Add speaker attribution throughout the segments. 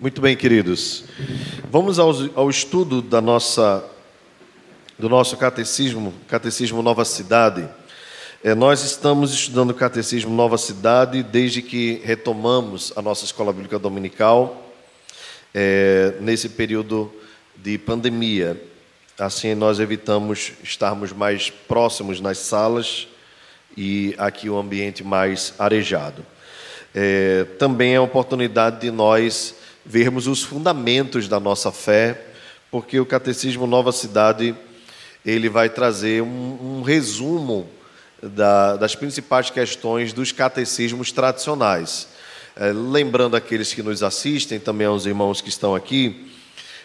Speaker 1: Muito bem, queridos. Vamos ao, ao, estudo da nossa, do nosso catecismo, Catecismo Nova Cidade. É, nós estamos estudando o Catecismo Nova Cidade desde que retomamos a nossa escola bíblica dominical, é, nesse período de pandemia. Assim, nós evitamos estarmos mais próximos nas salas e aqui o um ambiente mais arejado. É, também é oportunidade de nós vermos os fundamentos da nossa fé, porque o Catecismo Nova Cidade ele vai trazer um, um resumo da, das principais questões dos catecismos tradicionais. É, lembrando aqueles que nos assistem, também aos irmãos que estão aqui,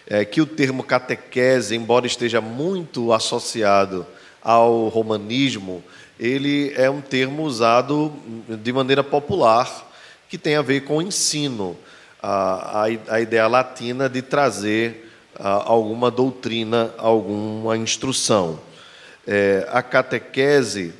Speaker 1: é, que o termo catequese, embora esteja muito associado ao romanismo, ele é um termo usado de maneira popular que tem a ver com ensino a, a, ideia latina de trazer a, alguma doutrina, alguma instrução. É, a catequese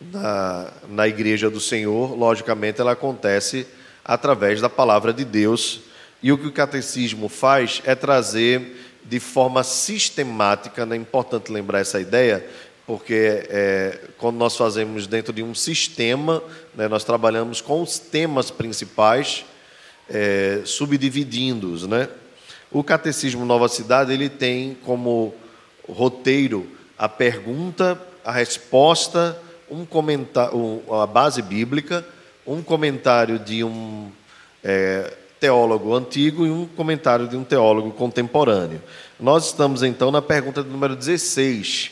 Speaker 1: na, na Igreja do Senhor, logicamente, ela acontece através da palavra de Deus. E o que o catecismo faz é trazer de forma sistemática, é importante lembrar essa ideia, porque é, quando nós fazemos dentro de um sistema, né, nós trabalhamos com os temas principais é, subdividindo-os. Né? O Catecismo Nova Cidade ele tem como roteiro a pergunta, a resposta, um comentário, a base bíblica, um comentário de um é, teólogo antigo e um comentário de um teólogo contemporâneo. Nós estamos então na pergunta número 16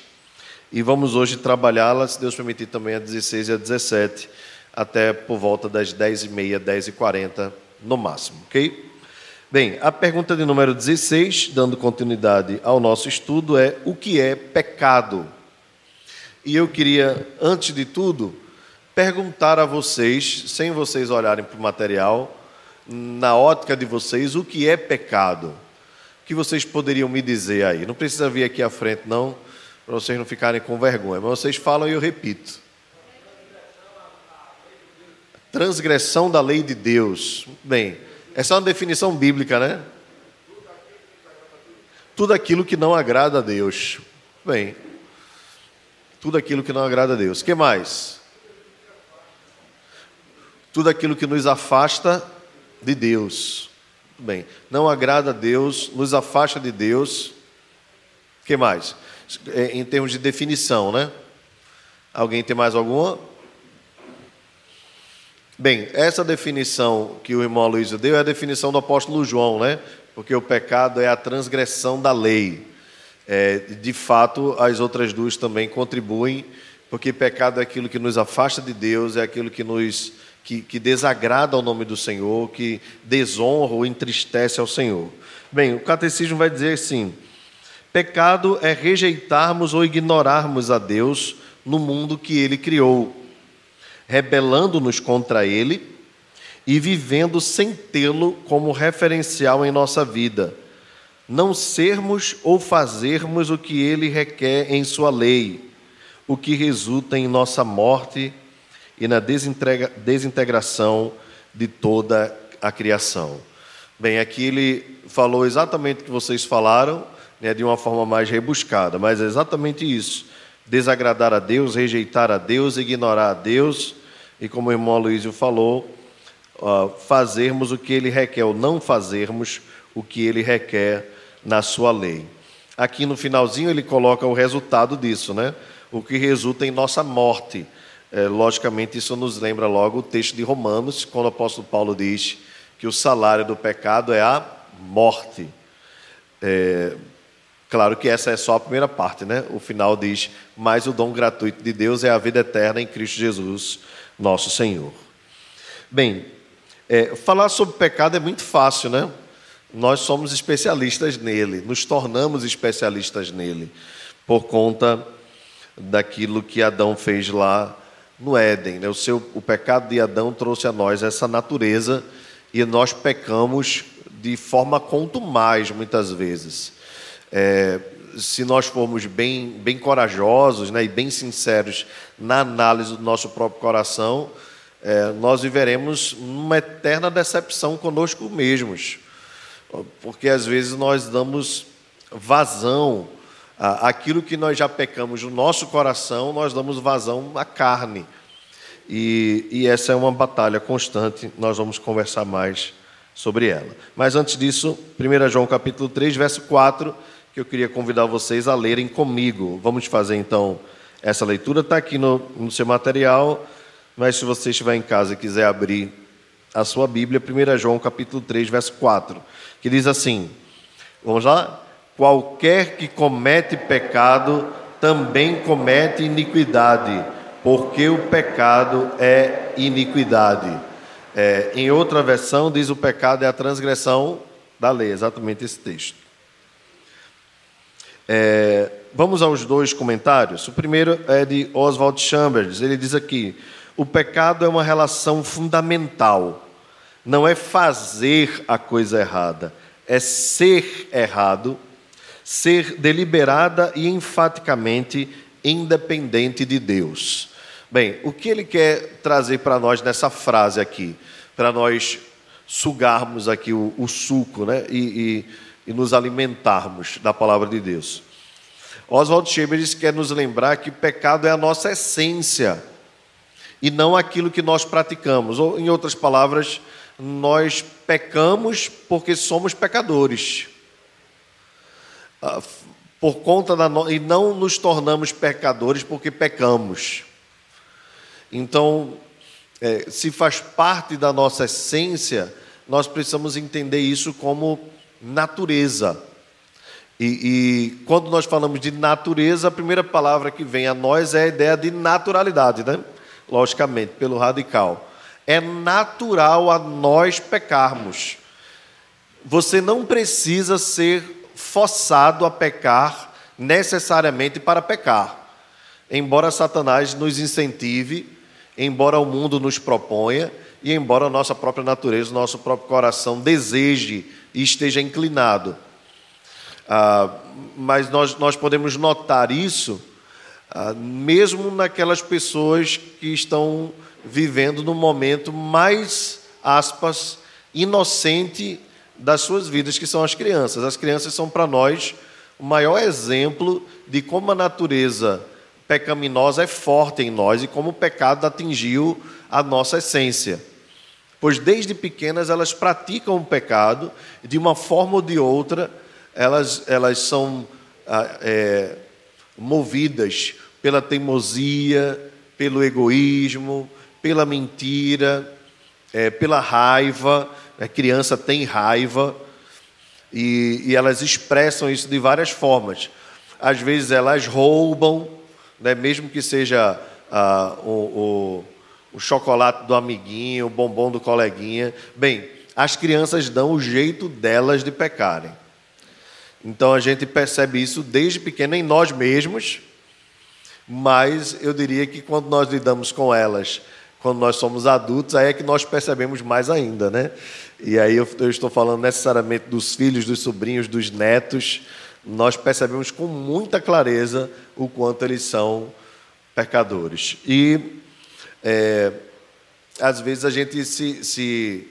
Speaker 1: e vamos hoje trabalhá-la, se Deus permitir, também a 16 e a 17, até por volta das 10h30, 10h40 no máximo, ok? Bem, a pergunta de número 16, dando continuidade ao nosso estudo, é: o que é pecado? E eu queria, antes de tudo, perguntar a vocês, sem vocês olharem para o material, na ótica de vocês, o que é pecado? O que vocês poderiam me dizer aí? Não precisa vir aqui à frente, não, para vocês não ficarem com vergonha, mas vocês falam e eu repito transgressão da lei de Deus. Bem, essa é uma definição bíblica, né? Tudo aquilo que não agrada a Deus. Bem, tudo aquilo que não agrada a Deus. O que mais? Tudo aquilo que nos afasta de Deus. Bem, não agrada a Deus, nos afasta de Deus. O que mais? É, em termos de definição, né? Alguém tem mais alguma? Bem, essa definição que o irmão Luiz deu é a definição do apóstolo João, né? Porque o pecado é a transgressão da lei. É, de fato, as outras duas também contribuem, porque pecado é aquilo que nos afasta de Deus, é aquilo que nos que, que desagrada ao nome do Senhor, que desonra ou entristece ao Senhor. Bem, o catecismo vai dizer assim: pecado é rejeitarmos ou ignorarmos a Deus no mundo que Ele criou rebelando-nos contra Ele e vivendo sem tê-lo como referencial em nossa vida. Não sermos ou fazermos o que Ele requer em Sua lei, o que resulta em nossa morte e na desintegração de toda a criação. Bem, aqui ele falou exatamente o que vocês falaram, né, de uma forma mais rebuscada, mas é exatamente isso: desagradar a Deus, rejeitar a Deus, ignorar a Deus e como o irmão Aloysio falou, fazermos o que ele requer, ou não fazermos o que ele requer na sua lei. Aqui no finalzinho ele coloca o resultado disso, né? O que resulta em nossa morte. É, logicamente, isso nos lembra logo o texto de Romanos, quando o apóstolo Paulo diz que o salário do pecado é a morte. É, claro que essa é só a primeira parte, né? O final diz: Mas o dom gratuito de Deus é a vida eterna em Cristo Jesus, nosso Senhor. Bem, é, falar sobre pecado é muito fácil, né? Nós somos especialistas nele, nos tornamos especialistas nele, por conta daquilo que Adão fez lá no Éden. Né? O, seu, o pecado de Adão trouxe a nós essa natureza e nós pecamos de forma contumaz, muitas vezes. É, se nós formos bem, bem corajosos né, e bem sinceros na análise do nosso próprio coração, é, nós viveremos uma eterna decepção conosco mesmos. porque às vezes nós damos vazão àquilo que nós já pecamos no nosso coração, nós damos vazão à carne. E, e essa é uma batalha constante, nós vamos conversar mais sobre ela. Mas antes disso, 1 João capítulo 3, verso 4, que eu queria convidar vocês a lerem comigo. Vamos fazer então essa leitura, está aqui no, no seu material, mas se você estiver em casa e quiser abrir a sua Bíblia, 1 João capítulo 3, verso 4, que diz assim: Vamos lá? Qualquer que comete pecado também comete iniquidade, porque o pecado é iniquidade. É, em outra versão, diz o pecado é a transgressão da lei, exatamente esse texto. É, vamos aos dois comentários. O primeiro é de Oswald Chambers. Ele diz aqui: o pecado é uma relação fundamental. Não é fazer a coisa errada, é ser errado, ser deliberada e enfaticamente independente de Deus. Bem, o que ele quer trazer para nós nessa frase aqui, para nós sugarmos aqui o, o suco, né? E, e, e, nos alimentarmos da palavra de Deus. Oswald Chambers quer nos lembrar que pecado é a nossa essência e não aquilo que nós praticamos. Ou, em outras palavras, nós pecamos porque somos pecadores. Ah, por conta da no... e não nos tornamos pecadores porque pecamos. Então, é, se faz parte da nossa essência, nós precisamos entender isso como natureza. E, e, quando nós falamos de natureza, a primeira palavra que vem a nós é a ideia de naturalidade, né? Logicamente, pelo radical. É natural a nós pecarmos. Você não precisa ser forçado a pecar necessariamente para pecar. Embora Satanás nos incentive, embora o mundo nos proponha e embora a nossa própria natureza, o nosso próprio coração deseje e esteja inclinado. Ah, mas nós, nós podemos notar isso ah, mesmo naquelas pessoas que estão vivendo no momento mais, aspas, inocente das suas vidas, que são as crianças. As crianças são para nós o maior exemplo de como a natureza pecaminosa é forte em nós e como o pecado atingiu a nossa essência. Pois desde pequenas elas praticam o pecado de uma forma ou de outra elas, elas são ah, é, movidas pela teimosia, pelo egoísmo, pela mentira, é, pela raiva. A criança tem raiva e, e, elas expressam isso de várias formas. Às vezes elas roubam, né, mesmo que seja ah, o, o, o chocolate do amiguinho, o bombom do coleguinha. Bem, as crianças dão o jeito delas de pecarem. Então a gente percebe isso desde pequeno em nós mesmos, mas eu diria que quando nós lidamos com elas, quando nós somos adultos, aí é que nós percebemos mais ainda, né? E aí eu, eu estou falando necessariamente dos filhos, dos sobrinhos, dos netos, nós percebemos com muita clareza o quanto eles são pecadores. E é, às vezes a gente se, se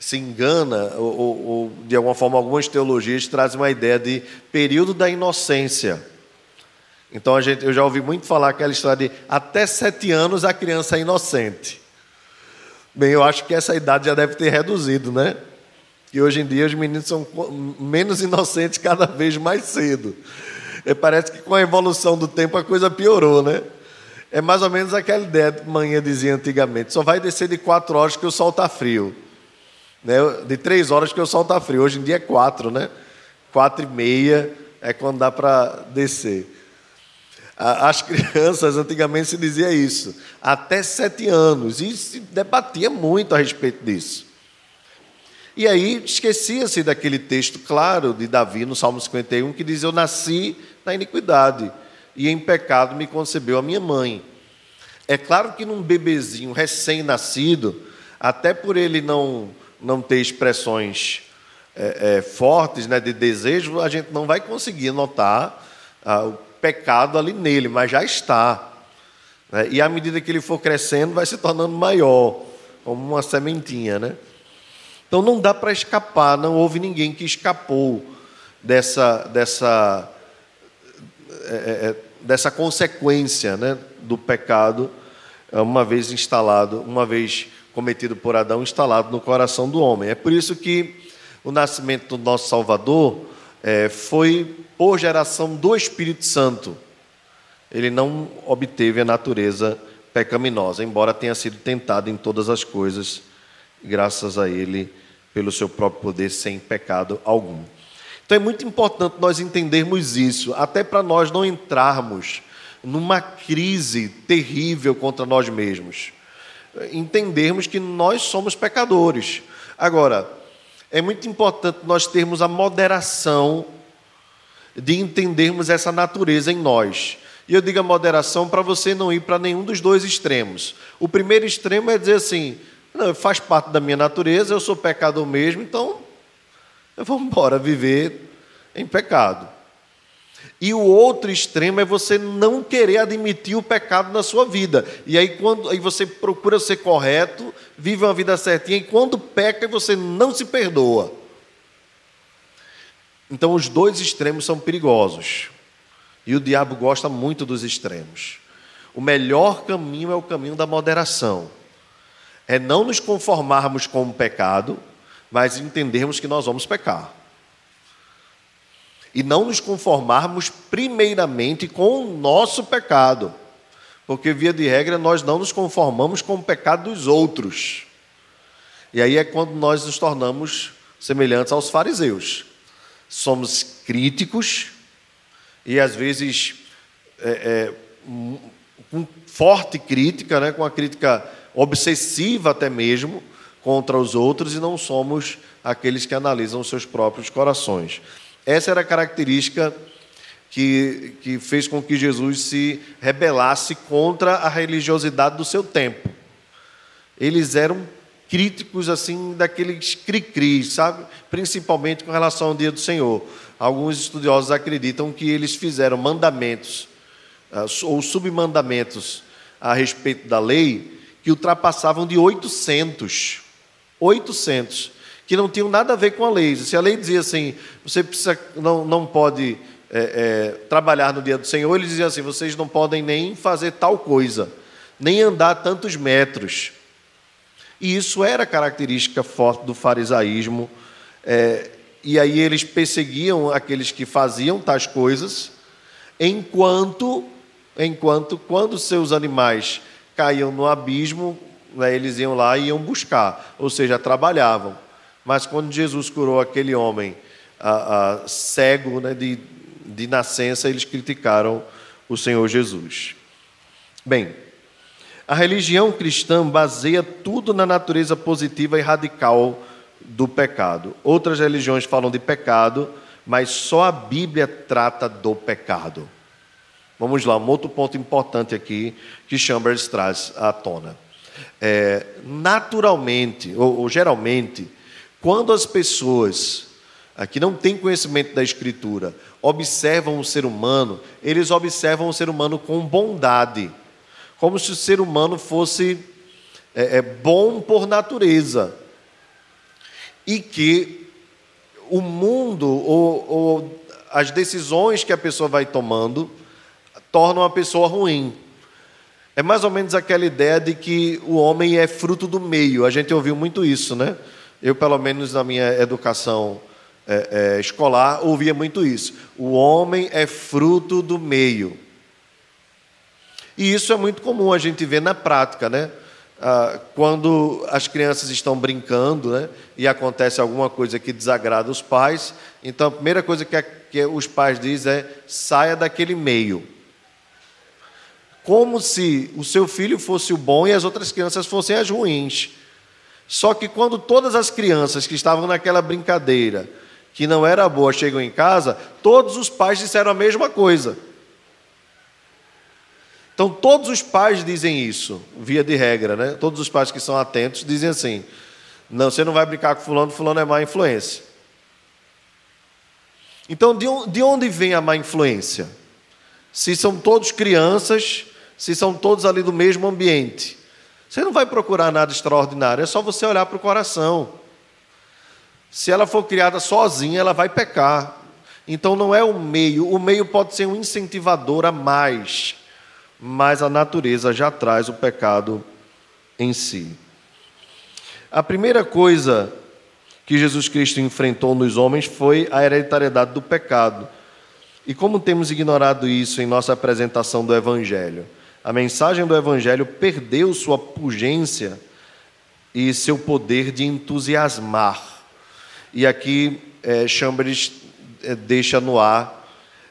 Speaker 1: se engana, ou, ou, ou, de alguma forma algumas teologias trazem uma ideia de período da inocência. Então a gente, eu já ouvi muito falar aquela história de até sete anos a criança é inocente. Bem, eu acho que essa idade já deve ter reduzido, né? E hoje em dia os meninos são menos inocentes cada vez mais cedo. E parece que com a evolução do tempo a coisa piorou, né? É mais ou menos aquela ideia que manhã dizia antigamente: só vai descer de quatro horas que o sol está frio. Né? De três horas que o sol está frio. Hoje em dia é quatro, né? Quatro e meia é quando dá para descer. As crianças, antigamente se dizia isso, até sete anos, e se debatia muito a respeito disso. E aí esquecia-se daquele texto claro de Davi no Salmo 51 que diz: Eu nasci na iniquidade, e em pecado me concebeu a minha mãe. É claro que num bebezinho recém-nascido, até por ele não não ter expressões é, é, fortes né, de desejo, a gente não vai conseguir notar ah, o pecado ali nele, mas já está. Né? E à medida que ele for crescendo, vai se tornando maior, como uma sementinha. Né? Então não dá para escapar, não houve ninguém que escapou dessa, dessa, é, é, é dessa consequência né, do pecado, uma vez instalado, uma vez cometido por Adão, instalado no coração do homem. É por isso que o nascimento do nosso Salvador é, foi por geração do Espírito Santo. Ele não obteve a natureza pecaminosa, embora tenha sido tentado em todas as coisas, graças a Ele, pelo seu próprio poder, sem pecado algum. Então é muito importante nós entendermos isso, até para nós não entrarmos numa crise terrível contra nós mesmos. Entendermos que nós somos pecadores. Agora, é muito importante nós termos a moderação de entendermos essa natureza em nós. E eu digo a moderação para você não ir para nenhum dos dois extremos. O primeiro extremo é dizer assim: não, faz parte da minha natureza, eu sou pecador mesmo, então vou embora viver em pecado. E o outro extremo é você não querer admitir o pecado na sua vida. E aí, quando aí você procura ser correto, vive uma vida certinha, e quando peca, você não se perdoa. Então, os dois extremos são perigosos. E o diabo gosta muito dos extremos. O melhor caminho é o caminho da moderação. É não nos conformarmos com o pecado, mas entendermos que nós vamos pecar e não nos conformarmos primeiramente com o nosso pecado, porque, via de regra, nós não nos conformamos com o pecado dos outros. E aí é quando nós nos tornamos semelhantes aos fariseus. Somos críticos e, às vezes, é, é, com forte crítica, né, com uma crítica obsessiva até mesmo contra os outros, e não somos aqueles que analisam os seus próprios corações. Essa era a característica que, que fez com que Jesus se rebelasse contra a religiosidade do seu tempo. Eles eram críticos assim daqueles cri-cris, sabe? Principalmente com relação ao dia do Senhor. Alguns estudiosos acreditam que eles fizeram mandamentos ah, ou submandamentos a respeito da lei que ultrapassavam de 800. 800 que não tinham nada a ver com a lei. Se a lei dizia assim, você precisa, não, não pode é, é, trabalhar no dia do Senhor, ele dizia assim, vocês não podem nem fazer tal coisa, nem andar tantos metros. E isso era característica forte do farisaísmo. É, e aí eles perseguiam aqueles que faziam tais coisas, enquanto, enquanto quando seus animais caíam no abismo, né, eles iam lá e iam buscar, ou seja, trabalhavam. Mas quando Jesus curou aquele homem a, a, cego né, de, de nascença, eles criticaram o Senhor Jesus. Bem, a religião cristã baseia tudo na natureza positiva e radical do pecado. Outras religiões falam de pecado, mas só a Bíblia trata do pecado. Vamos lá, um outro ponto importante aqui que Chambers traz à tona. É, naturalmente, ou, ou geralmente, quando as pessoas que não têm conhecimento da Escritura observam o ser humano, eles observam o ser humano com bondade, como se o ser humano fosse é, é, bom por natureza e que o mundo ou, ou as decisões que a pessoa vai tomando tornam a pessoa ruim. É mais ou menos aquela ideia de que o homem é fruto do meio. A gente ouviu muito isso, né? Eu, pelo menos na minha educação é, é, escolar, ouvia muito isso. O homem é fruto do meio. E isso é muito comum a gente ver na prática, né? Ah, quando as crianças estão brincando né, e acontece alguma coisa que desagrada os pais, então a primeira coisa que, a, que os pais dizem é saia daquele meio. Como se o seu filho fosse o bom e as outras crianças fossem as ruins. Só que quando todas as crianças que estavam naquela brincadeira, que não era boa, chegam em casa, todos os pais disseram a mesma coisa. Então, todos os pais dizem isso, via de regra, né? Todos os pais que são atentos dizem assim: não, você não vai brincar com fulano, fulano é má influência. Então, de onde vem a má influência? Se são todos crianças, se são todos ali do mesmo ambiente. Você não vai procurar nada extraordinário, é só você olhar para o coração. Se ela for criada sozinha, ela vai pecar. Então não é o meio, o meio pode ser um incentivador a mais, mas a natureza já traz o pecado em si. A primeira coisa que Jesus Cristo enfrentou nos homens foi a hereditariedade do pecado. E como temos ignorado isso em nossa apresentação do Evangelho? A mensagem do Evangelho perdeu sua pungência e seu poder de entusiasmar. E aqui é, Chambers deixa no ar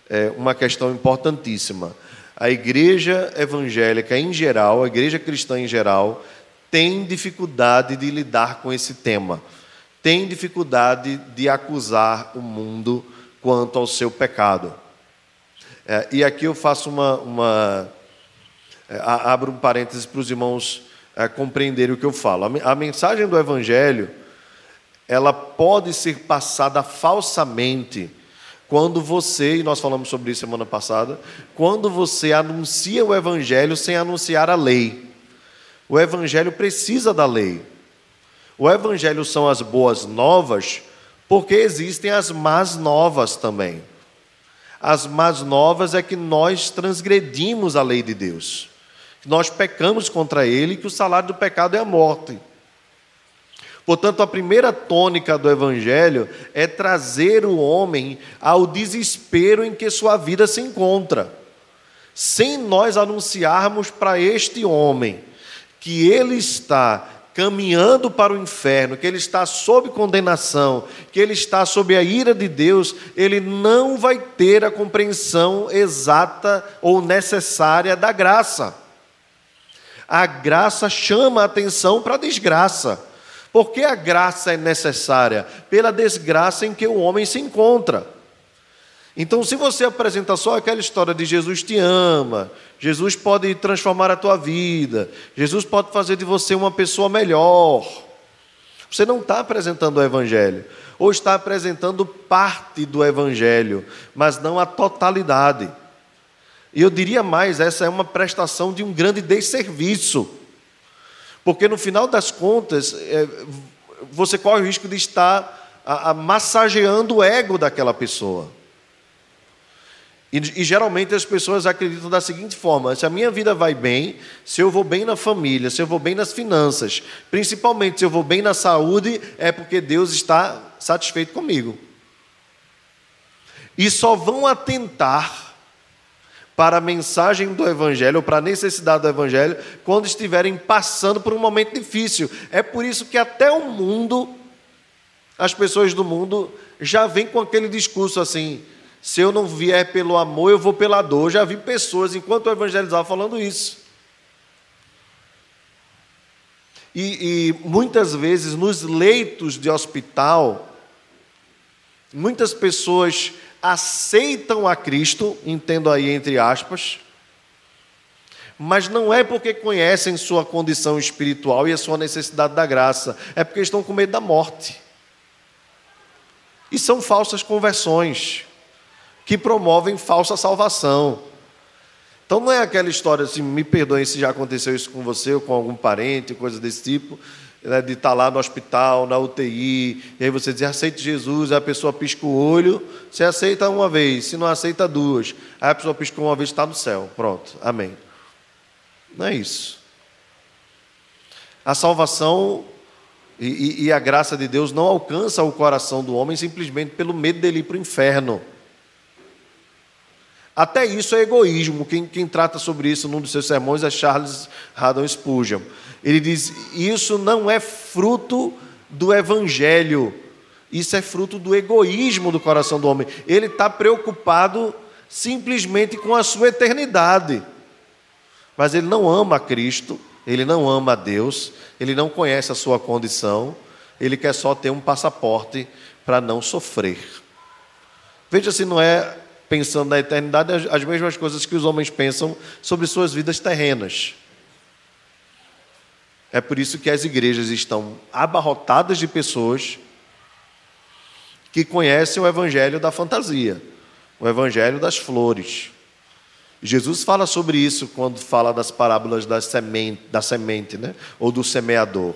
Speaker 1: é, uma questão importantíssima. A igreja evangélica em geral, a igreja cristã em geral, tem dificuldade de lidar com esse tema, tem dificuldade de acusar o mundo quanto ao seu pecado. É, e aqui eu faço uma. uma abro um parênteses para os irmãos é, compreenderem o que eu falo. A mensagem do Evangelho ela pode ser passada falsamente quando você, e nós falamos sobre isso semana passada, quando você anuncia o Evangelho sem anunciar a lei. O Evangelho precisa da lei. O Evangelho são as boas novas, porque existem as más novas também. As más novas é que nós transgredimos a lei de Deus, que nós pecamos contra Ele, que o salário do pecado é a morte. Portanto, a primeira tônica do Evangelho é trazer o homem ao desespero em que sua vida se encontra. Sem nós anunciarmos para este homem que ele está caminhando para o inferno, que ele está sob condenação, que ele está sob a ira de Deus, ele não vai ter a compreensão exata ou necessária da graça. A graça chama a atenção para a desgraça. Por que a graça é necessária? Pela desgraça em que o homem se encontra. Então, se você apresenta só aquela história de Jesus te ama, Jesus pode transformar a tua vida, Jesus pode fazer de você uma pessoa melhor, você não está apresentando o Evangelho, ou está apresentando parte do Evangelho, mas não a totalidade. E eu diria mais: essa é uma prestação de um grande desserviço, porque no final das contas, é, você corre o risco de estar a, massageando o ego daquela pessoa. E, e, geralmente as pessoas acreditam da seguinte forma: se a minha vida vai bem, se eu vou bem na família, se eu vou bem nas finanças, principalmente se eu vou bem na saúde, é porque Deus está satisfeito comigo. E só vão atentar para a mensagem do Evangelho, ou para a necessidade do Evangelho, quando estiverem passando por um momento difícil. É por isso que até o mundo, as pessoas do mundo, já vêm com aquele discurso assim se eu não vier pelo amor, eu vou pela dor. já vi pessoas, enquanto eu evangelizava, falando isso. E, e, muitas vezes nos leitos de hospital, muitas pessoas aceitam a Cristo, entendo aí entre aspas, mas não é porque conhecem sua condição espiritual e a sua necessidade da graça, é porque estão com medo da morte. E são falsas conversões que promovem falsa salvação. Então não é aquela história assim, me perdoem se já aconteceu isso com você ou com algum parente, coisa desse tipo, né, de estar lá no hospital, na UTI, e aí você diz, aceite Jesus, aí a pessoa pisca o olho, você aceita uma vez, se não aceita duas, aí a pessoa pisca uma vez está no céu, pronto, amém. Não é isso. A salvação e, e a graça de Deus não alcança o coração do homem simplesmente pelo medo dele ir para o inferno. Até isso é egoísmo. Quem, quem trata sobre isso num dos seus sermões é Charles Haddon Spurgeon. Ele diz: Isso não é fruto do evangelho, isso é fruto do egoísmo do coração do homem. Ele está preocupado simplesmente com a sua eternidade. Mas ele não ama a Cristo, ele não ama a Deus, ele não conhece a sua condição, ele quer só ter um passaporte para não sofrer. Veja se não é pensando na eternidade as mesmas coisas que os homens pensam sobre suas vidas terrenas. É por isso que as igrejas estão abarrotadas de pessoas que conhecem o evangelho da fantasia, o evangelho das flores. Jesus fala sobre isso quando fala das parábolas da semente, da semente né? ou do semeador.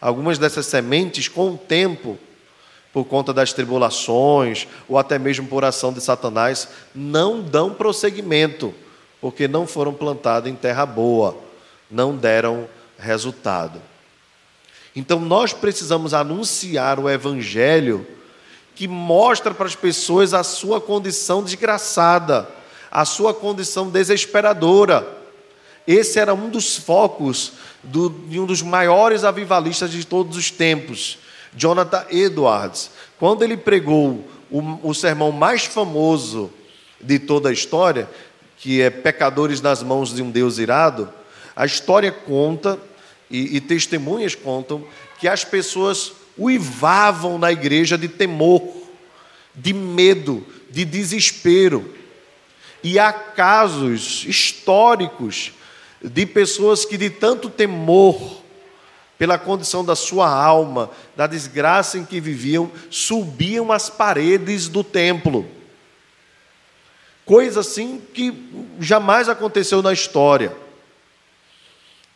Speaker 1: Algumas dessas sementes, com o tempo, por conta das tribulações, ou até mesmo por ação de Satanás, não dão prosseguimento, porque não foram plantados em terra boa, não deram resultado. Então nós precisamos anunciar o Evangelho que mostra para as pessoas a sua condição desgraçada, a sua condição desesperadora. Esse era um dos focos do, de um dos maiores avivalistas de todos os tempos, Jonathan Edwards. Quando ele pregou o, o sermão mais famoso de toda a história, que é Pecadores nas mãos de um Deus irado, a história conta e, e testemunhas contam que as pessoas uivavam na igreja de temor, de medo, de desespero. E há casos históricos de pessoas que, de tanto temor, pela condição da sua alma, da desgraça em que viviam, subiam as paredes do templo. Coisa assim que jamais aconteceu na história.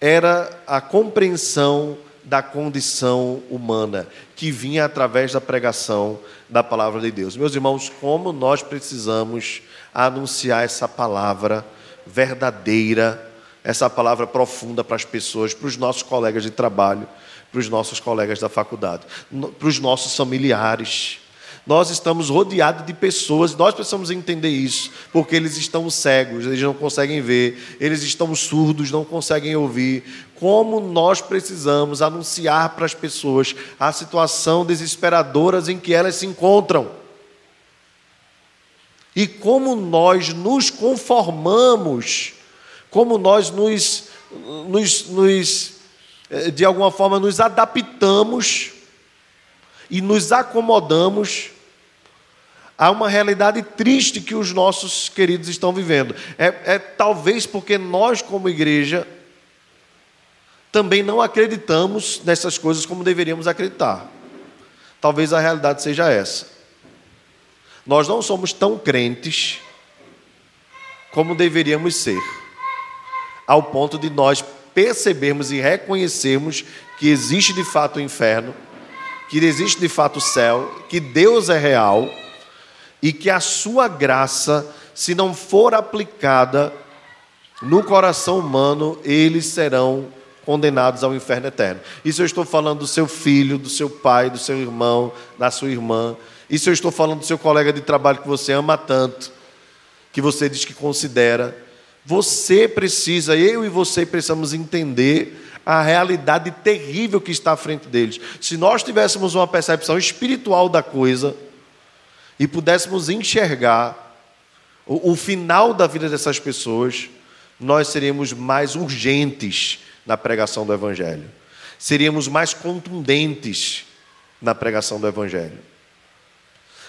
Speaker 1: Era a compreensão da condição humana, que vinha através da pregação da palavra de Deus. Meus irmãos, como nós precisamos anunciar essa palavra verdadeira, essa palavra profunda para as pessoas, para os nossos colegas de trabalho, para os nossos colegas da faculdade, para os nossos familiares. Nós estamos rodeados de pessoas, nós precisamos entender isso, porque eles estão cegos, eles não conseguem ver, eles estão surdos, não conseguem ouvir. Como nós precisamos anunciar para as pessoas a situação desesperadora em que elas se encontram. E como nós nos conformamos, como nós nos, nos, nos eh, de alguma forma, nos adaptamos e nos acomodamos Há uma realidade triste que os nossos queridos estão vivendo. É, é talvez porque nós, como igreja, também não acreditamos nessas coisas como deveríamos acreditar. Talvez a realidade seja essa. Nós não somos tão crentes como deveríamos ser, ao ponto de nós percebermos e reconhecermos que existe de fato o inferno, que existe de fato o céu, que Deus é real e que a sua graça, se não for aplicada no coração humano, eles serão condenados ao inferno eterno. Isso eu estou falando do seu filho, do seu pai, do seu irmão, da sua irmã. Isso eu estou falando do seu colega de trabalho que você ama tanto, que você diz que considera. Você precisa, eu e você precisamos entender a realidade terrível que está à frente deles. Se nós tivéssemos uma percepção espiritual da coisa, e pudéssemos enxergar o, o final da vida dessas pessoas, nós seríamos mais urgentes na pregação do Evangelho, seríamos mais contundentes na pregação do Evangelho.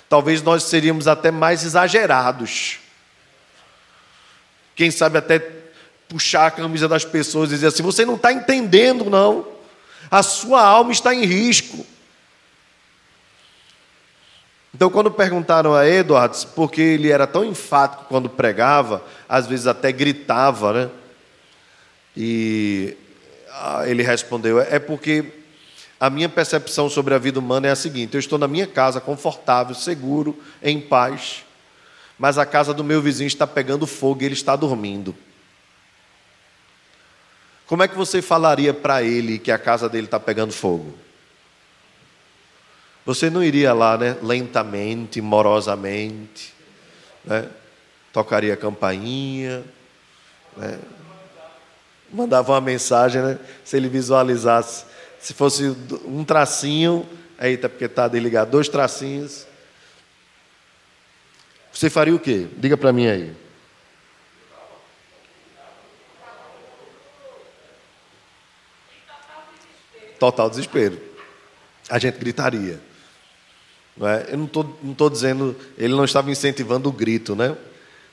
Speaker 1: Talvez nós seríamos até mais exagerados. Quem sabe até puxar a camisa das pessoas e dizer assim: você não está entendendo, não. A sua alma está em risco. Então, quando perguntaram a Edwards porque ele era tão enfático quando pregava, às vezes até gritava, né? E ah, ele respondeu: é porque a minha percepção sobre a vida humana é a seguinte: eu estou na minha casa, confortável, seguro, em paz, mas a casa do meu vizinho está pegando fogo e ele está dormindo. Como é que você falaria para ele que a casa dele está pegando fogo? Você não iria lá, né, lentamente, morosamente, né, tocaria a campainha, né, mandava uma mensagem, né, se ele visualizasse, se fosse um tracinho, eita, porque está desligado, dois tracinhos. Você faria o quê? Diga para mim aí. Total desespero. A gente gritaria. Não é? Eu não estou não tô dizendo, ele não estava incentivando o grito, né?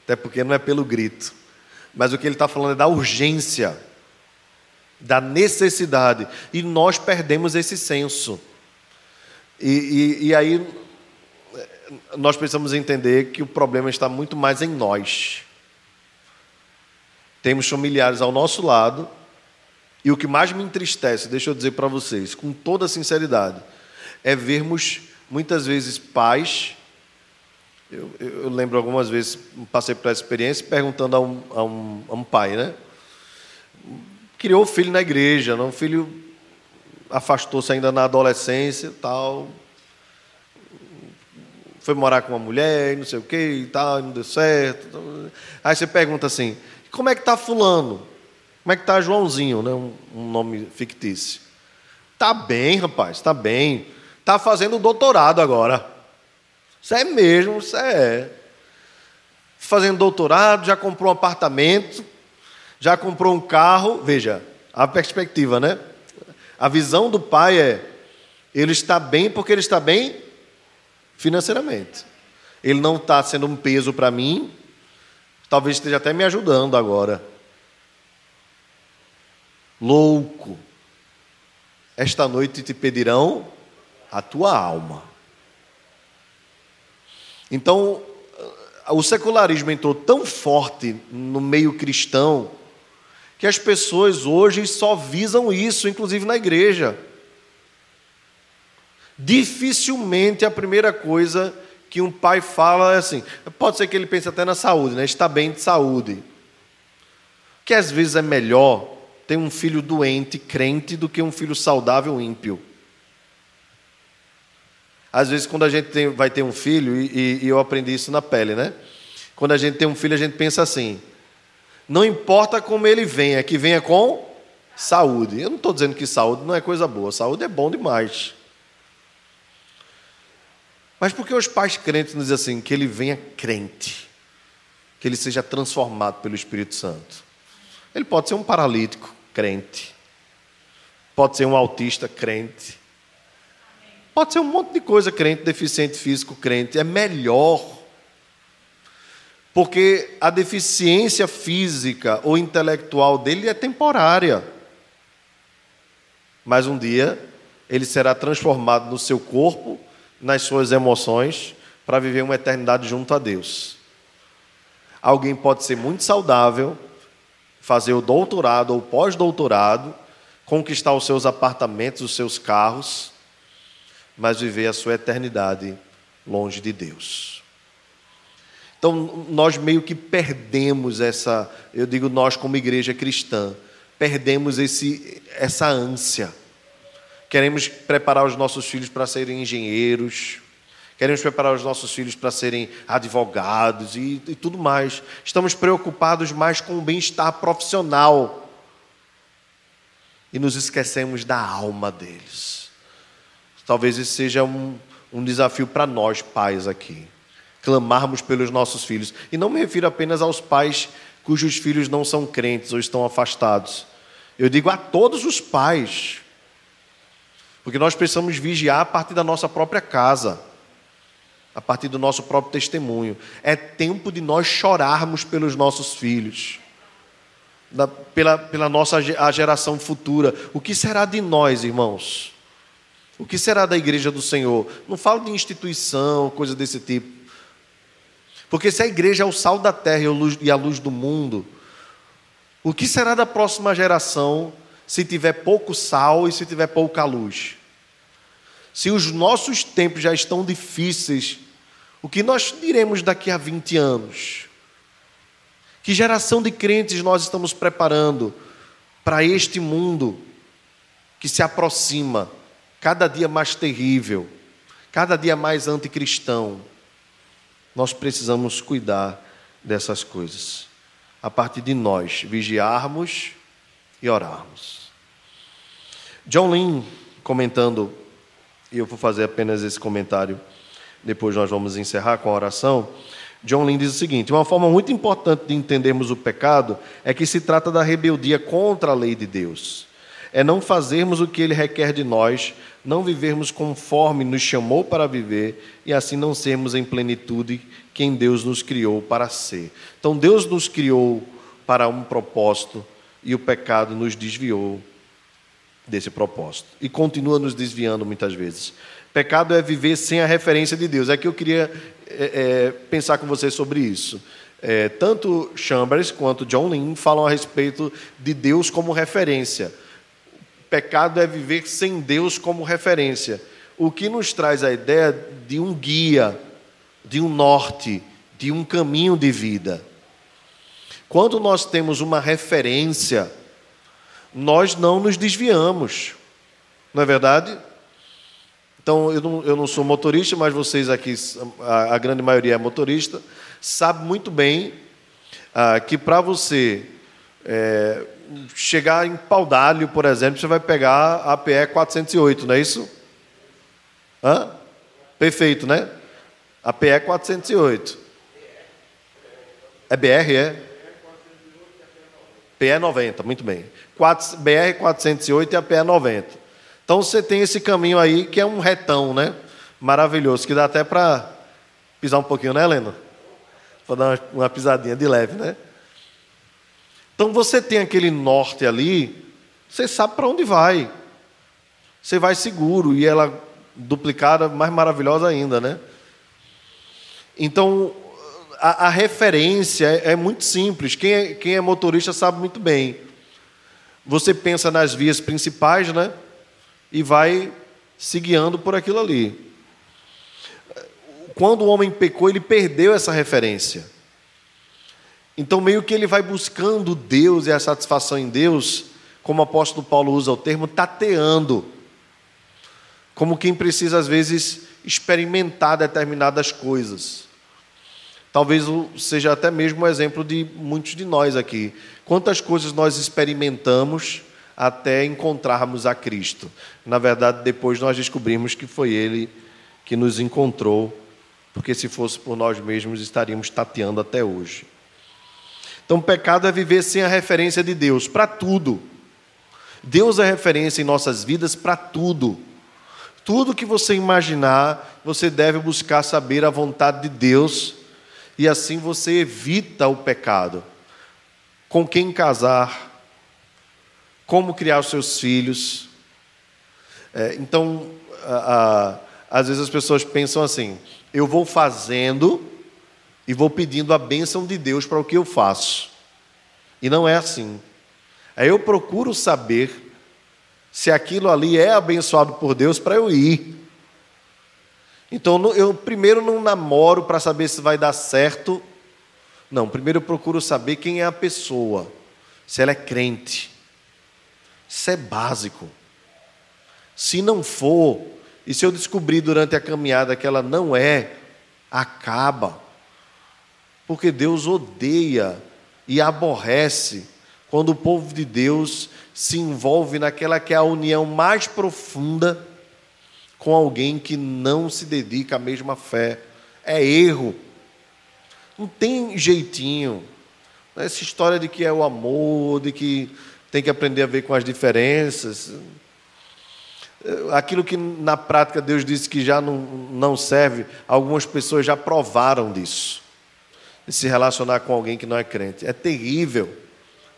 Speaker 1: até porque não é pelo grito. Mas o que ele está falando é da urgência, da necessidade. E nós perdemos esse senso. E, e, e aí nós precisamos entender que o problema está muito mais em nós. Temos familiares ao nosso lado, e o que mais me entristece, deixa eu dizer para vocês, com toda sinceridade, é vermos muitas vezes pais. Eu, eu, lembro algumas vezes, passei por essa experiência, perguntando a um, a um, a um pai, né? Criou o filho na igreja, não? o filho afastou-se ainda na adolescência tal. Foi morar com uma mulher, não sei o que e tal, não deu certo. Aí você pergunta assim: como é que está Fulano? Como é que está Joãozinho, né? um, um nome fictício? Tá bem, rapaz, está bem. Está fazendo doutorado agora. Isso é mesmo, isso é. Fazendo doutorado, já comprou um apartamento, já comprou um carro. Veja, a perspectiva, né? A visão do pai é: ele está bem porque ele está bem financeiramente. Ele não está sendo um peso para mim, talvez esteja até me ajudando agora. Louco, esta noite te pedirão a tua alma. Então, o secularismo entrou tão forte no meio cristão que as pessoas hoje só visam isso, inclusive na igreja. Dificilmente a primeira coisa que um pai fala é assim, pode ser que ele pense até na saúde, né? está bem de saúde. Que às vezes é melhor ter um filho doente, crente, do que um filho saudável, ímpio. Às vezes, quando a gente tem, vai ter um filho, e, e eu aprendi isso na pele, né? Quando a gente tem um filho, a gente pensa assim: não importa como ele venha, que venha com saúde. Eu não estou dizendo que saúde não é coisa boa, saúde é bom demais. Mas por que os pais crentes nos dizem assim, que ele venha crente, que ele seja transformado pelo Espírito Santo? Ele pode ser um paralítico crente, pode ser um autista crente, Pode ser um monte de coisa crente, deficiente físico crente. É melhor. Porque a deficiência física ou intelectual dele é temporária. Mas um dia ele será transformado no seu corpo, nas suas emoções, para viver uma eternidade junto a Deus. Alguém pode ser muito saudável, fazer o doutorado ou pós-doutorado, conquistar os seus apartamentos, os seus carros, mas viver a sua eternidade longe de Deus. Então, nós meio que perdemos essa, eu digo nós como igreja cristã, perdemos esse, essa ânsia. Queremos preparar os nossos filhos para serem engenheiros, queremos preparar os nossos filhos para serem advogados e, e tudo mais. Estamos preocupados mais com o bem-estar profissional e nos esquecemos da alma deles. Talvez esse seja um, um desafio para nós, pais, aqui. Clamarmos pelos nossos filhos. E não me refiro apenas aos pais cujos filhos não são crentes ou estão afastados. Eu digo a todos os pais. Porque nós precisamos vigiar a partir da nossa própria casa, a partir do nosso próprio testemunho. É tempo de nós chorarmos pelos nossos filhos, da, pela, pela nossa a geração futura. O que será de nós, irmãos? O que será da igreja do Senhor? Não falo de instituição, coisa desse tipo. Porque se a igreja é o sal da terra e a luz do mundo, o que será da próxima geração se tiver pouco sal e se tiver pouca luz? Se os nossos tempos já estão difíceis, o que nós diremos daqui a 20 anos? Que geração de crentes nós estamos preparando para este mundo que se aproxima? cada dia mais terrível, cada dia mais anticristão. Nós precisamos cuidar dessas coisas. A partir de nós vigiarmos e orarmos. John Lynn, comentando, e eu vou fazer apenas esse comentário, depois nós vamos encerrar com a oração. John Lynn diz o seguinte: uma forma muito importante de entendermos o pecado é que se trata da rebeldia contra a lei de Deus. É não fazermos o que ele requer de nós, não vivermos conforme nos chamou para viver e assim não sermos em plenitude quem Deus nos criou para ser. Então Deus nos criou para um propósito e o pecado nos desviou desse propósito e continua nos desviando muitas vezes. Pecado é viver sem a referência de Deus. É que eu queria é, é, pensar com vocês sobre isso. É, tanto Chambers quanto John Lynn falam a respeito de Deus como referência. Pecado é viver sem Deus como referência. o que nos traz a ideia de um guia, de um norte, de um caminho de vida. Quando nós temos uma referência, nós não nos desviamos, não é verdade? Então, eu não, eu não sou motorista, mas vocês aqui, a, a grande maioria é motorista, sabe muito bem ah, que para você é, chegar em Paudalho, por exemplo, você vai pegar a PE 408, não é isso? Hã? Perfeito, né? A PE 408. É BR, é? PE 90, muito bem. BR 408 e a PE 90. Então você tem esse caminho aí que é um retão, né? Maravilhoso, que dá até para pisar um pouquinho, né, Helena? Para dar uma pisadinha de leve, né? Então você tem aquele norte ali, você sabe para onde vai. Você vai seguro e ela duplicada, mais maravilhosa ainda, né? Então a, a referência é, é, muito simples. Quem é, quem é motorista sabe muito bem. Você pensa nas vias principais, né? E vai se guiando por aquilo ali. Quando o homem pecou, ele perdeu essa referência. Então, meio que ele vai buscando Deus e a satisfação em Deus, como o apóstolo Paulo usa o termo, tateando. Como quem precisa, às vezes, experimentar determinadas coisas. Talvez seja até mesmo um exemplo de muitos de nós aqui. Quantas coisas nós experimentamos até encontrarmos a Cristo? Na verdade, depois nós descobrimos que foi Ele que nos encontrou, porque se fosse por nós mesmos, estaríamos tateando até hoje. Então, pecado é viver sem a referência de Deus para tudo. Deus é referência em nossas vidas para tudo. Tudo que você imaginar, você deve buscar saber a vontade de Deus, e assim você evita o pecado. Com quem casar, como criar os seus filhos. É, então, a, a, às vezes as pessoas pensam assim: eu vou fazendo e vou pedindo a bênção de Deus para o que eu faço. E não é assim. Aí eu procuro saber se aquilo ali é abençoado por Deus para eu ir. Então eu primeiro não namoro para saber se vai dar certo. Não, primeiro eu procuro saber quem é a pessoa, se ela é crente. Isso é básico. Se não for, e se eu descobrir durante a caminhada que ela não é, acaba. Porque Deus odeia e aborrece quando o povo de Deus se envolve naquela que é a união mais profunda com alguém que não se dedica à mesma fé. É erro. Não tem jeitinho. Essa história de que é o amor, de que tem que aprender a ver com as diferenças. Aquilo que na prática Deus disse que já não, não serve, algumas pessoas já provaram disso. De se relacionar com alguém que não é crente. É terrível.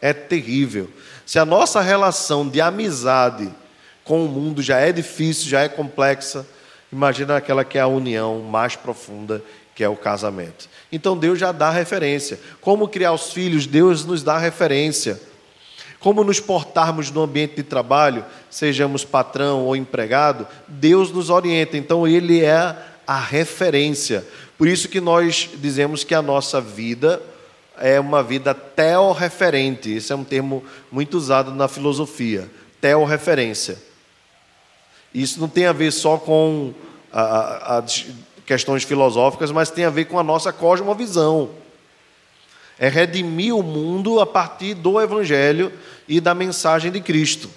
Speaker 1: É terrível. Se a nossa relação de amizade com o mundo já é difícil, já é complexa, imagina aquela que é a união mais profunda, que é o casamento. Então Deus já dá referência. Como criar os filhos, Deus nos dá referência. Como nos portarmos no ambiente de trabalho, sejamos patrão ou empregado, Deus nos orienta. Então Ele é a referência. Por isso que nós dizemos que a nossa vida é uma vida teorreferente. Esse é um termo muito usado na filosofia. Teorreferência. Isso não tem a ver só com as questões filosóficas, mas tem a ver com a nossa cosmovisão. É redimir o mundo a partir do Evangelho e da mensagem de Cristo.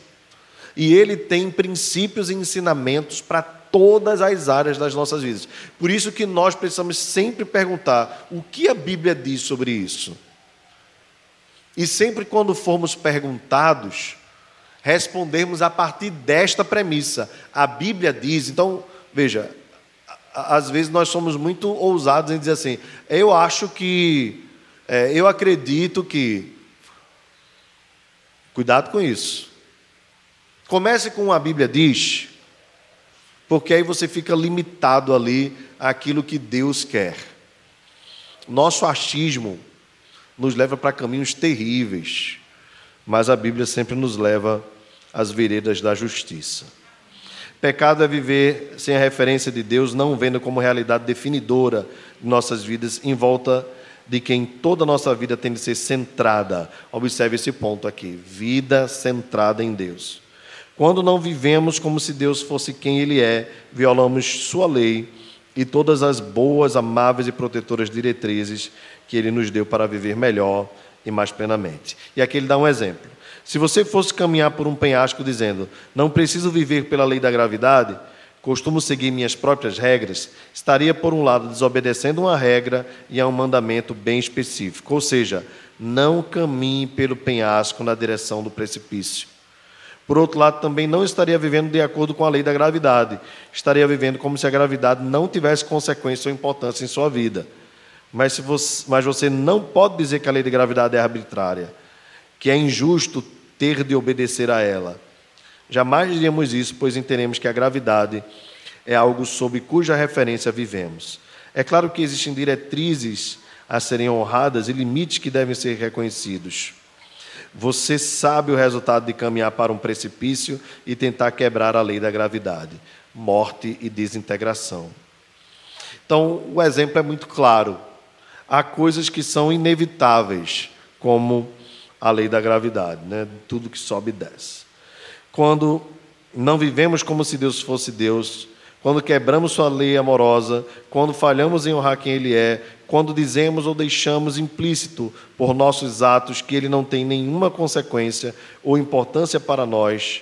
Speaker 1: E ele tem princípios e ensinamentos para todas as áreas das nossas vidas. Por isso que nós precisamos sempre perguntar o que a Bíblia diz sobre isso. E sempre quando formos perguntados, respondermos a partir desta premissa. A Bíblia diz, então, veja, às vezes nós somos muito ousados em dizer assim, eu acho que, é, eu acredito que. Cuidado com isso. Comece com a Bíblia diz, porque aí você fica limitado ali àquilo que Deus quer. Nosso achismo nos leva para caminhos terríveis, mas a Bíblia sempre nos leva as veredas da justiça. Pecado é viver sem a referência de Deus, não vendo como realidade definidora de nossas vidas em volta de quem toda a nossa vida tem de ser centrada. Observe esse ponto aqui: vida centrada em Deus. Quando não vivemos como se Deus fosse quem Ele é, violamos Sua lei e todas as boas, amáveis e protetoras diretrizes que Ele nos deu para viver melhor e mais plenamente. E aqui ele dá um exemplo. Se você fosse caminhar por um penhasco dizendo, não preciso viver pela lei da gravidade, costumo seguir minhas próprias regras, estaria, por um lado, desobedecendo uma regra e a um mandamento bem específico. Ou seja, não caminhe pelo penhasco na direção do precipício. Por outro lado, também não estaria vivendo de acordo com a lei da gravidade. Estaria vivendo como se a gravidade não tivesse consequência ou importância em sua vida. Mas, você, mas você não pode dizer que a lei da gravidade é arbitrária, que é injusto ter de obedecer a ela. Jamais diríamos isso, pois entendemos que a gravidade é algo sob cuja referência vivemos. É claro que existem diretrizes a serem honradas e limites que devem ser reconhecidos. Você sabe o resultado de caminhar para um precipício e tentar quebrar a lei da gravidade: morte e desintegração. Então, o exemplo é muito claro. Há coisas que são inevitáveis, como a lei da gravidade, né? tudo que sobe e desce. Quando não vivemos como se Deus fosse Deus, quando quebramos sua lei amorosa, quando falhamos em honrar quem Ele é, quando dizemos ou deixamos implícito por nossos atos que Ele não tem nenhuma consequência ou importância para nós,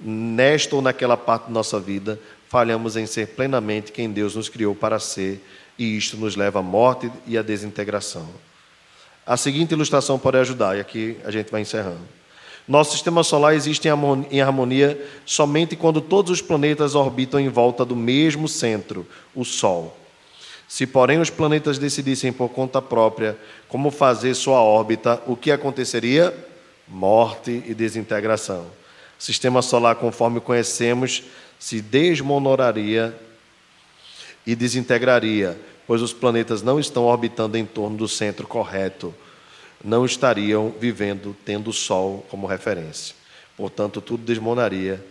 Speaker 1: nesta ou naquela parte da nossa vida, falhamos em ser plenamente quem Deus nos criou para ser, e isto nos leva à morte e à desintegração. A seguinte ilustração pode ajudar, e aqui a gente vai encerrando. Nosso sistema solar existe em harmonia somente quando todos os planetas orbitam em volta do mesmo centro, o Sol. Se, porém, os planetas decidissem por conta própria como fazer sua órbita, o que aconteceria? Morte e desintegração. O sistema solar, conforme conhecemos, se desmonoraria e desintegraria, pois os planetas não estão orbitando em torno do centro correto não estariam vivendo tendo o Sol como referência. Portanto, tudo desmoronaria,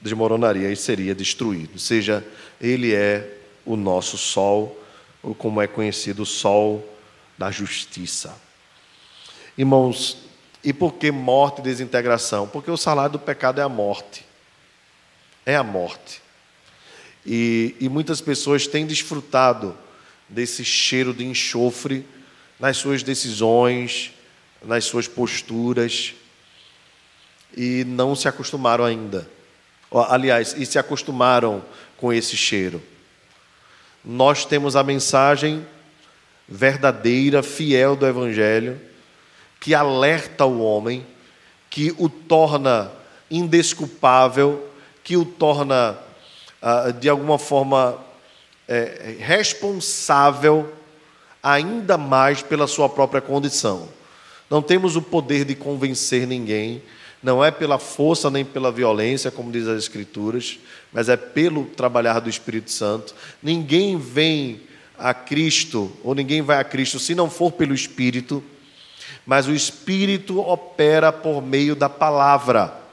Speaker 1: desmoronaria e seria destruído. Ou seja, ele é o nosso Sol, ou como é conhecido, o Sol da justiça. Irmãos, e por que morte e desintegração? Porque o salário do pecado é a morte. É a morte. E, e muitas pessoas têm desfrutado desse cheiro de enxofre nas suas decisões, nas suas posturas, e não se acostumaram ainda. Aliás, e se acostumaram com esse cheiro. Nós temos a mensagem verdadeira, fiel do Evangelho, que alerta o homem, que o torna indesculpável, que o torna, ah, de alguma forma, é, responsável ainda mais pela sua própria condição. Não temos o poder de convencer ninguém, não é pela força nem pela violência, como diz as Escrituras, mas é pelo trabalhar do Espírito Santo. Ninguém vem a Cristo, ou ninguém vai a Cristo se não for pelo Espírito, mas o Espírito opera por meio da palavra.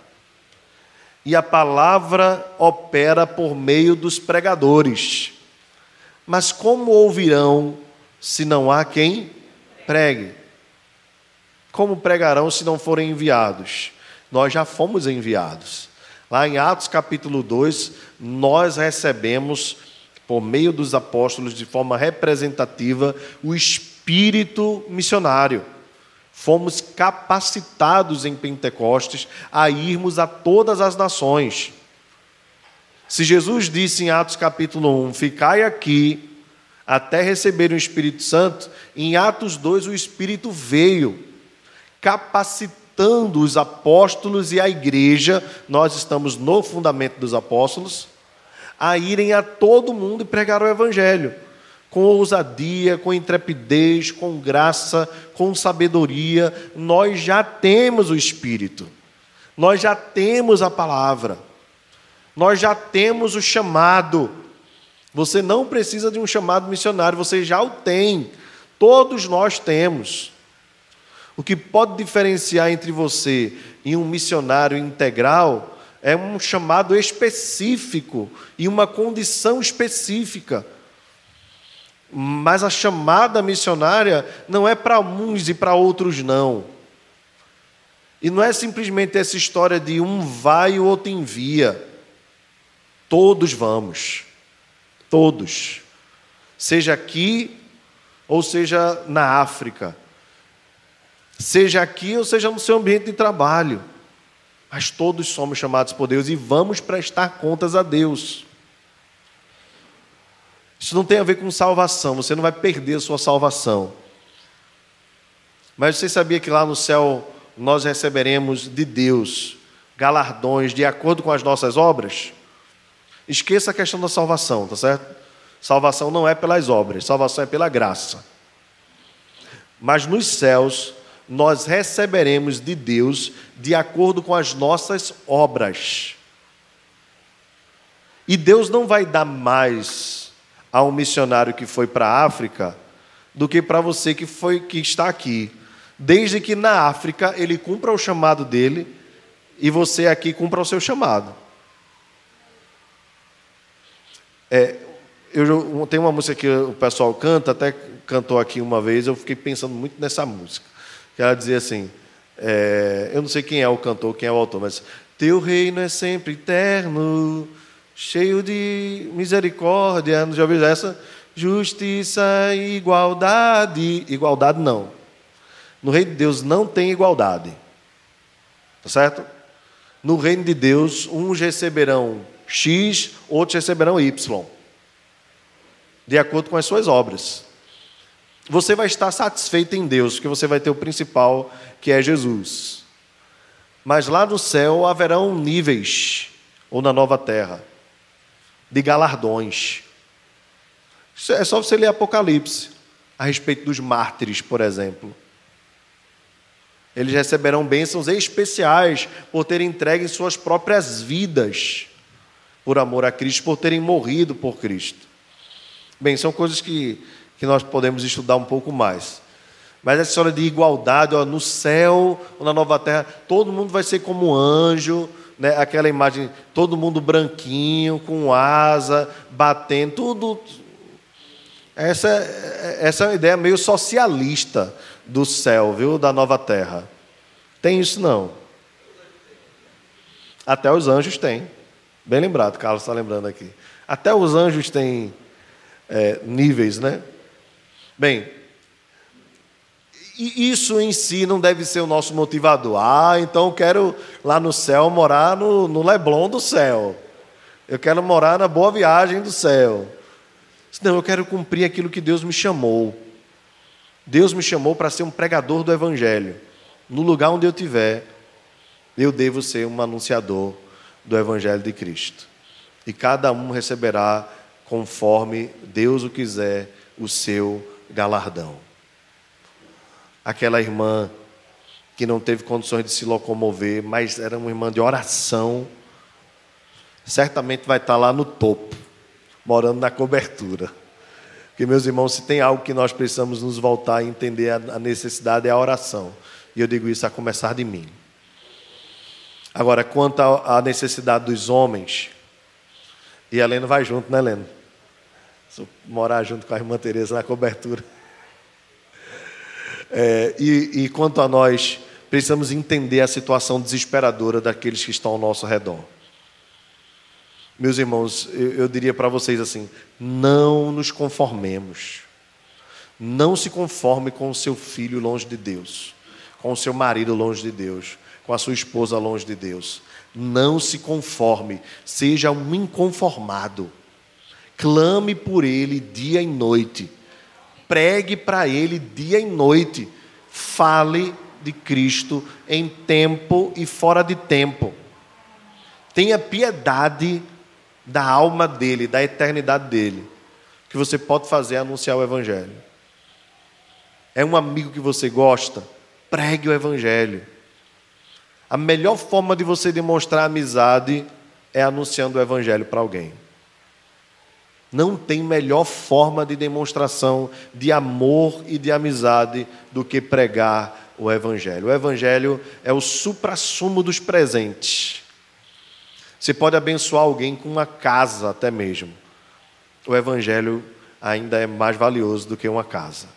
Speaker 1: E a palavra opera por meio dos pregadores. Mas como ouvirão se não há quem pregue? Como pregarão se não forem enviados? Nós já fomos enviados. Lá em Atos capítulo 2, nós recebemos, por meio dos apóstolos, de forma representativa, o espírito missionário. Fomos capacitados em Pentecostes a irmos a todas as nações. Se Jesus disse em Atos capítulo 1: Ficai aqui até receber o Espírito Santo, em Atos 2 o Espírito veio, capacitando os apóstolos e a igreja, nós estamos no fundamento dos apóstolos, a irem a todo mundo e pregar o Evangelho, com ousadia, com intrepidez, com graça, com sabedoria. Nós já temos o Espírito, nós já temos a palavra, nós já temos o chamado você não precisa de um chamado missionário, você já o tem. Todos nós temos. O que pode diferenciar entre você e um missionário integral É um chamado específico e uma condição específica. Mas a chamada missionária não é para uns e para outros não. E não é simplesmente essa história de um vai e o outro envia. Todos vamos. Todos. Seja aqui ou seja na África. Seja aqui ou seja no seu ambiente de trabalho. Mas todos somos chamados por Deus e vamos prestar contas a Deus. Isso não tem a ver com salvação, você não vai perder a sua salvação. Mas você sabia que lá no céu nós receberemos de Deus galardões de acordo com as nossas obras? Esqueça a questão da salvação, tá certo? Salvação não é pelas obras, salvação é pela graça. Mas nos céus nós receberemos de Deus de acordo com as nossas obras. E Deus não vai dar mais a um missionário que foi para a África do que para você que foi que está aqui. Desde que na África ele cumpra o chamado dele e você aqui cumpra o seu chamado. É, eu tenho uma música que o pessoal canta, até cantou aqui uma vez, eu fiquei pensando muito nessa música. Que ela dizia assim: é, eu não sei quem é o cantor, quem é o autor, mas Teu reino é sempre eterno cheio de misericórdia, já ouviu essa? Justiça e igualdade. Igualdade não. No reino de Deus não tem igualdade. Tá certo? No reino de Deus, uns receberão X, outros receberão Y. De acordo com as suas obras. Você vai estar satisfeito em Deus, porque você vai ter o principal, que é Jesus. Mas lá no céu haverão níveis, ou na nova terra de galardões. É só você ler Apocalipse a respeito dos mártires, por exemplo. Eles receberão bênçãos especiais por terem entregue suas próprias vidas por amor a Cristo, por terem morrido por Cristo. Bem, são coisas que, que nós podemos estudar um pouco mais. Mas essa história de igualdade, ó, no céu na nova terra, todo mundo vai ser como anjo, né, aquela imagem, todo mundo branquinho, com asa, batendo, tudo. Essa, essa é uma ideia meio socialista do céu, viu, da nova terra. Tem isso não. Até os anjos têm. Bem lembrado, Carlos está lembrando aqui. Até os anjos têm é, níveis, né? Bem, isso em si não deve ser o nosso motivador. Ah, então eu quero lá no céu morar no, no Leblon do céu. Eu quero morar na boa viagem do céu. Não, eu quero cumprir aquilo que Deus me chamou. Deus me chamou para ser um pregador do Evangelho. No lugar onde eu estiver, eu devo ser um anunciador do Evangelho de Cristo. E cada um receberá, conforme Deus o quiser, o seu galardão aquela irmã que não teve condições de se locomover, mas era uma irmã de oração, certamente vai estar lá no topo, morando na cobertura. Porque, meus irmãos, se tem algo que nós precisamos nos voltar a entender a necessidade é a oração. E eu digo isso a começar de mim. Agora, quanto à necessidade dos homens, e a Helena vai junto, né, Helena? morar junto com a irmã Tereza na cobertura. É, e, e quanto a nós, precisamos entender a situação desesperadora daqueles que estão ao nosso redor. Meus irmãos, eu, eu diria para vocês assim: não nos conformemos. Não se conforme com o seu filho longe de Deus, com o seu marido longe de Deus, com a sua esposa longe de Deus. Não se conforme, seja um inconformado. Clame por ele dia e noite pregue para ele dia e noite. Fale de Cristo em tempo e fora de tempo. Tenha piedade da alma dele, da eternidade dele. Que você pode fazer anunciar o Evangelho. É um amigo que você gosta? Pregue o Evangelho. A melhor forma de você demonstrar amizade é anunciando o Evangelho para alguém. Não tem melhor forma de demonstração de amor e de amizade do que pregar o Evangelho. O Evangelho é o suprassumo dos presentes. Você pode abençoar alguém com uma casa até mesmo. O evangelho ainda é mais valioso do que uma casa.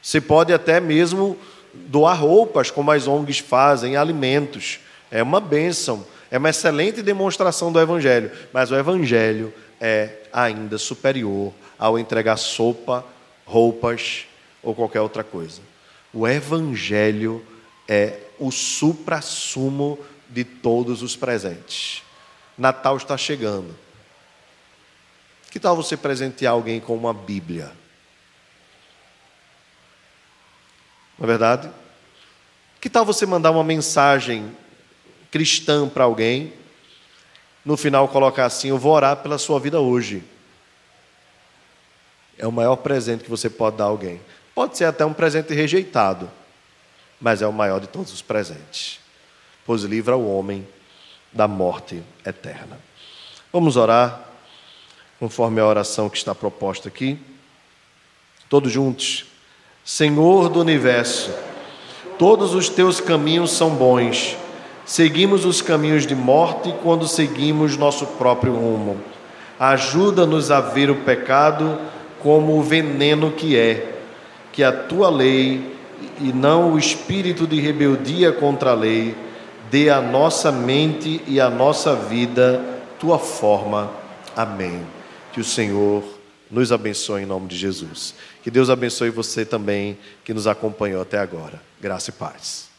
Speaker 1: Você pode até mesmo doar roupas, como as ONGs fazem, alimentos. É uma bênção, é uma excelente demonstração do Evangelho. Mas o Evangelho é ainda superior ao entregar sopa, roupas ou qualquer outra coisa. O Evangelho é o supra-sumo de todos os presentes. Natal está chegando. Que tal você presentear alguém com uma Bíblia? Não é verdade? Que tal você mandar uma mensagem cristã para alguém? No final colocar assim: Eu vou orar pela sua vida hoje. É o maior presente que você pode dar a alguém. Pode ser até um presente rejeitado, mas é o maior de todos os presentes. Pois livra o homem da morte eterna. Vamos orar, conforme a oração que está proposta aqui. Todos juntos. Senhor do universo, todos os teus caminhos são bons. Seguimos os caminhos de morte quando seguimos nosso próprio rumo. Ajuda-nos a ver o pecado como o veneno que é, que a tua lei e não o espírito de rebeldia contra a lei dê à nossa mente e à nossa vida tua forma. Amém. Que o Senhor nos abençoe em nome de Jesus. Que Deus abençoe você também que nos acompanhou até agora. Graça e paz.